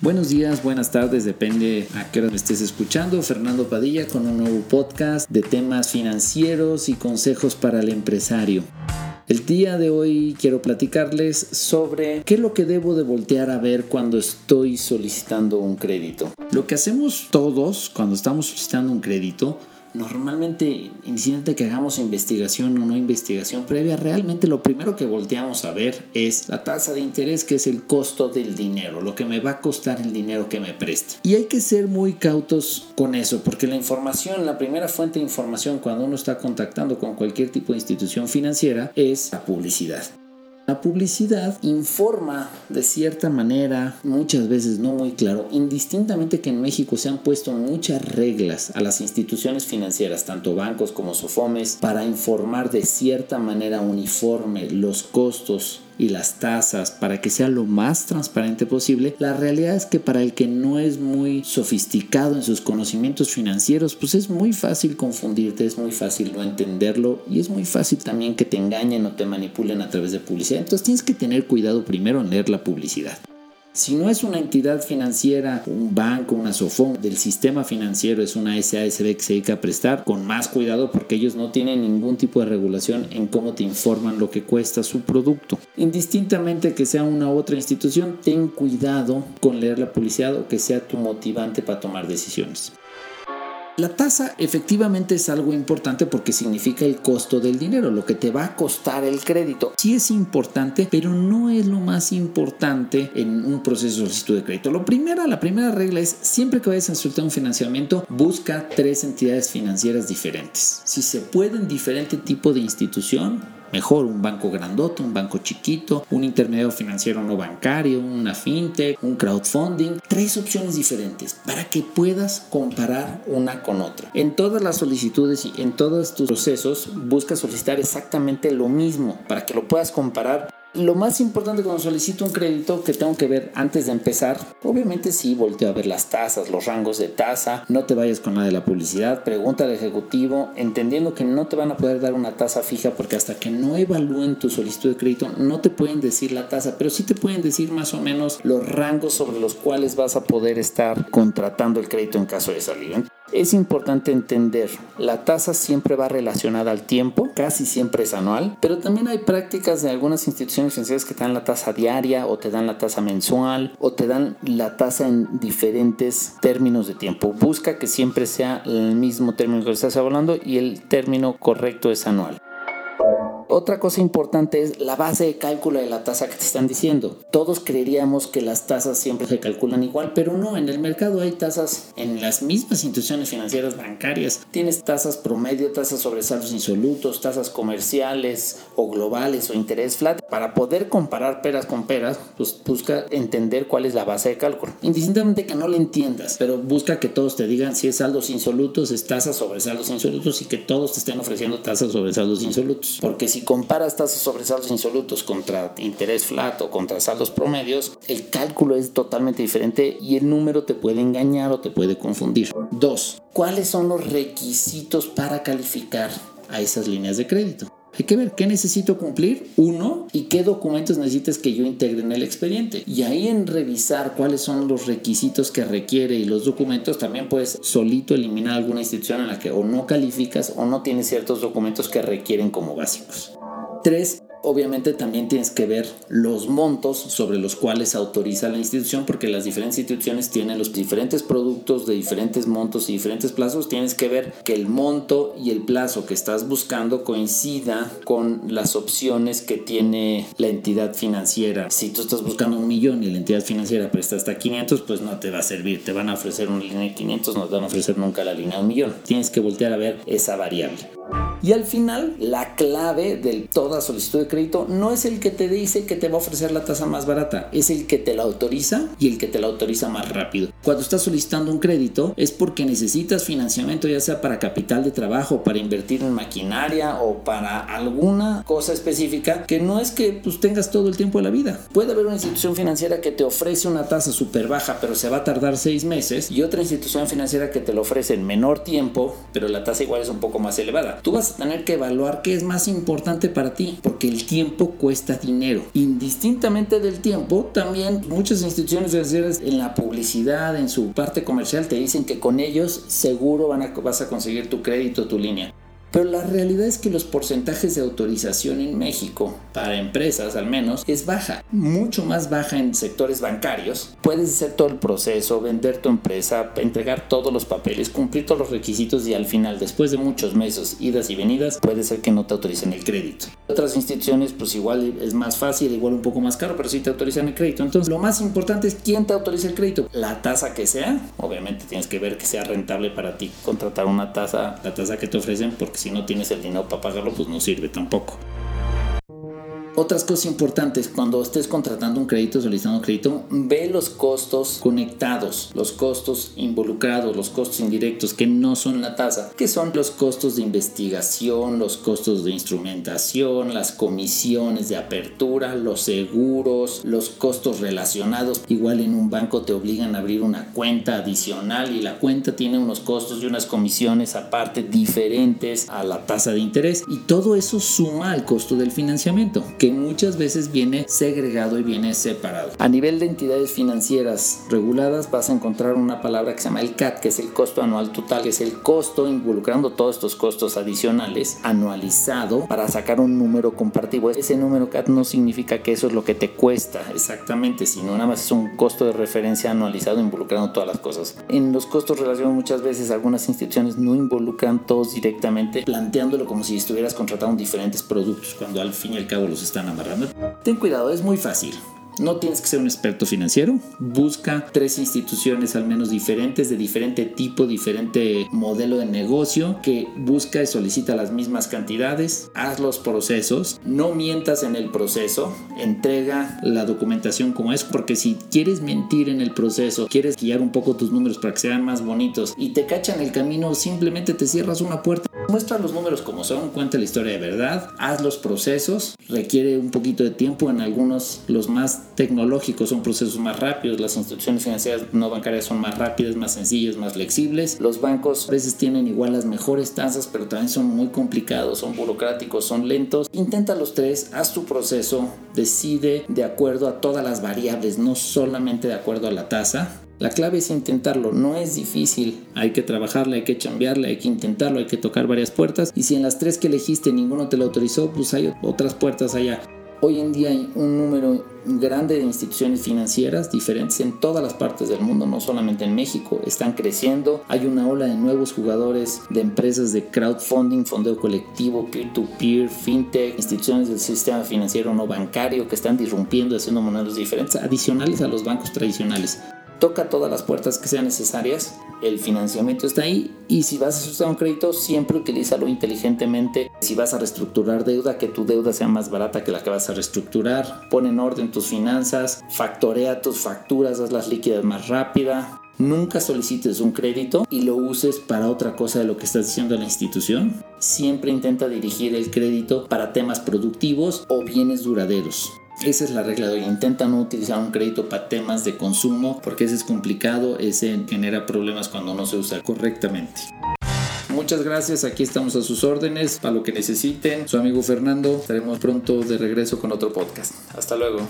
Buenos días, buenas tardes, depende a qué hora me estés escuchando. Fernando Padilla con un nuevo podcast de temas financieros y consejos para el empresario. El día de hoy quiero platicarles sobre qué es lo que debo de voltear a ver cuando estoy solicitando un crédito. Lo que hacemos todos cuando estamos solicitando un crédito normalmente, incidente que hagamos investigación o no investigación previa, realmente lo primero que volteamos a ver es la tasa de interés, que es el costo del dinero, lo que me va a costar el dinero que me preste. Y hay que ser muy cautos con eso, porque la información, la primera fuente de información cuando uno está contactando con cualquier tipo de institución financiera es la publicidad. La publicidad informa de cierta manera, muchas veces no muy claro, indistintamente que en México se han puesto muchas reglas a las instituciones financieras, tanto bancos como sofomes, para informar de cierta manera uniforme los costos y las tasas para que sea lo más transparente posible, la realidad es que para el que no es muy sofisticado en sus conocimientos financieros, pues es muy fácil confundirte, es muy fácil no entenderlo y es muy fácil también que te engañen o te manipulen a través de publicidad. Entonces tienes que tener cuidado primero en leer la publicidad. Si no es una entidad financiera, un banco, una SOFON del sistema financiero, es una SASB que se dedica a prestar, con más cuidado porque ellos no tienen ningún tipo de regulación en cómo te informan lo que cuesta su producto. Indistintamente que sea una u otra institución, ten cuidado con leer la publicidad o que sea tu motivante para tomar decisiones. La tasa efectivamente es algo importante porque significa el costo del dinero, lo que te va a costar el crédito. Sí es importante, pero no es lo más importante en un proceso de solicitud de crédito. Lo la primera regla es siempre que vayas a solicitar un financiamiento, busca tres entidades financieras diferentes. Si se puede en diferente tipo de institución, mejor, un banco grandote, un banco chiquito, un intermediario financiero no bancario, una fintech, un crowdfunding, tres opciones diferentes para que puedas comparar una con otra. En todas las solicitudes y en todos tus procesos busca solicitar exactamente lo mismo para que lo puedas comparar lo más importante cuando solicito un crédito que tengo que ver antes de empezar, obviamente sí, volteo a ver las tasas, los rangos de tasa, no te vayas con la de la publicidad, pregunta al ejecutivo, entendiendo que no te van a poder dar una tasa fija porque hasta que no evalúen tu solicitud de crédito no te pueden decir la tasa, pero sí te pueden decir más o menos los rangos sobre los cuales vas a poder estar contratando el crédito en caso de salir. Es importante entender, la tasa siempre va relacionada al tiempo, casi siempre es anual, pero también hay prácticas de algunas instituciones financieras que te dan la tasa diaria o te dan la tasa mensual o te dan la tasa en diferentes términos de tiempo. Busca que siempre sea el mismo término que estás hablando y el término correcto es anual. Otra cosa importante es la base de cálculo de la tasa que te están diciendo. Todos creeríamos que las tasas siempre se calculan igual, pero no, en el mercado hay tasas en las mismas instituciones financieras bancarias. Tienes tasas promedio, tasas sobre saldos insolutos, tasas comerciales o globales o interés flat. Para poder comparar peras con peras, pues busca entender cuál es la base de cálculo. Indistintamente que no lo entiendas, pero busca que todos te digan si es saldos insolutos, es tasas sobre saldos insolutos y que todos te estén ofreciendo tasas sobre saldos insolutos. Porque si comparas tasas sobre saldos insolutos contra interés flat o contra saldos promedios, el cálculo es totalmente diferente y el número te puede engañar o te puede confundir. Dos, ¿cuáles son los requisitos para calificar a esas líneas de crédito? Hay que ver qué necesito cumplir, uno, y qué documentos necesitas que yo integre en el expediente. Y ahí en revisar cuáles son los requisitos que requiere y los documentos, también puedes solito eliminar alguna institución en la que o no calificas o no tienes ciertos documentos que requieren como básicos. Tres, Obviamente también tienes que ver los montos sobre los cuales autoriza la institución porque las diferentes instituciones tienen los diferentes productos de diferentes montos y diferentes plazos. Tienes que ver que el monto y el plazo que estás buscando coincida con las opciones que tiene la entidad financiera. Si tú estás buscando un millón y la entidad financiera presta hasta 500, pues no te va a servir. Te van a ofrecer una línea de 500, no te van a ofrecer nunca la línea de un millón. Tienes que voltear a ver esa variable. Y al final, la clave de toda solicitud de crédito no es el que te dice que te va a ofrecer la tasa más barata, es el que te la autoriza y el que te la autoriza más rápido. Cuando estás solicitando un crédito es porque necesitas financiamiento ya sea para capital de trabajo, para invertir en maquinaria o para alguna cosa específica que no es que pues, tengas todo el tiempo de la vida. Puede haber una institución financiera que te ofrece una tasa súper baja pero se va a tardar seis meses y otra institución financiera que te lo ofrece en menor tiempo pero la tasa igual es un poco más elevada. Tú vas tener que evaluar qué es más importante para ti, porque el tiempo cuesta dinero. Indistintamente del tiempo, también muchas instituciones financieras en la publicidad, en su parte comercial, te dicen que con ellos seguro vas a conseguir tu crédito, tu línea. Pero la realidad es que los porcentajes de autorización en México, para empresas al menos, es baja. Mucho más baja en sectores bancarios. Puedes hacer todo el proceso, vender tu empresa, entregar todos los papeles, cumplir todos los requisitos y al final, después de muchos meses, idas y venidas, puede ser que no te autoricen el crédito. Otras instituciones, pues igual es más fácil, igual un poco más caro, pero sí te autorizan el crédito. Entonces, lo más importante es quién te autoriza el crédito. La tasa que sea, obviamente tienes que ver que sea rentable para ti contratar una tasa, la tasa que te ofrecen, porque si no tienes el dinero para pagarlo, pues no sirve tampoco. Otras cosas importantes, cuando estés contratando un crédito, solicitando un crédito, ve los costos conectados, los costos involucrados, los costos indirectos que no son la tasa, que son los costos de investigación, los costos de instrumentación, las comisiones de apertura, los seguros, los costos relacionados. Igual en un banco te obligan a abrir una cuenta adicional y la cuenta tiene unos costos y unas comisiones aparte diferentes a la tasa de interés y todo eso suma al costo del financiamiento, que muchas veces viene segregado y viene separado. A nivel de entidades financieras reguladas vas a encontrar una palabra que se llama el CAT, que es el costo anual total, que es el costo involucrando todos estos costos adicionales anualizado para sacar un número comparativo. Ese número CAT no significa que eso es lo que te cuesta exactamente, sino nada más es un costo de referencia anualizado involucrando todas las cosas. En los costos relacionados muchas veces algunas instituciones no involucran todos directamente, planteándolo como si estuvieras contratando diferentes productos cuando al fin y al cabo los amarrando. Ten cuidado, es muy fácil. No tienes que ser un experto financiero. Busca tres instituciones al menos diferentes, de diferente tipo, diferente modelo de negocio, que busca y solicita las mismas cantidades. Haz los procesos. No mientas en el proceso. Entrega la documentación como es, porque si quieres mentir en el proceso, quieres guiar un poco tus números para que sean más bonitos y te cachan el camino, simplemente te cierras una puerta. Muestra los números como son, cuenta la historia de verdad, haz los procesos, requiere un poquito de tiempo, en algunos los más tecnológicos son procesos más rápidos, las instituciones financieras no bancarias son más rápidas, más sencillas, más flexibles. Los bancos a veces tienen igual las mejores tasas, pero también son muy complicados, son burocráticos, son lentos. Intenta los tres, haz tu proceso, decide de acuerdo a todas las variables, no solamente de acuerdo a la tasa. La clave es intentarlo, no es difícil, hay que trabajarle, hay que chambearle, hay que intentarlo, hay que tocar varias puertas y si en las tres que elegiste ninguno te lo autorizó, pues hay otras puertas allá. Hoy en día hay un número grande de instituciones financieras diferentes en todas las partes del mundo, no solamente en México. Están creciendo. Hay una ola de nuevos jugadores de empresas de crowdfunding, fondeo colectivo, peer-to-peer, fintech, instituciones del sistema financiero no bancario que están disrumpiendo, haciendo monedas diferentes, adicionales a los bancos tradicionales toca todas las puertas que sean necesarias, el financiamiento está ahí y si vas a solicitar un crédito siempre utilízalo inteligentemente. Si vas a reestructurar deuda, que tu deuda sea más barata que la que vas a reestructurar, pon en orden tus finanzas, factorea tus facturas, hazlas líquidas más rápida. Nunca solicites un crédito y lo uses para otra cosa de lo que estás diciendo a la institución. Siempre intenta dirigir el crédito para temas productivos o bienes duraderos. Esa es la regla de hoy. Intenta no utilizar un crédito para temas de consumo porque ese es complicado, ese genera problemas cuando no se usa correctamente. Muchas gracias, aquí estamos a sus órdenes para lo que necesiten. Su amigo Fernando, estaremos pronto de regreso con otro podcast. Hasta luego.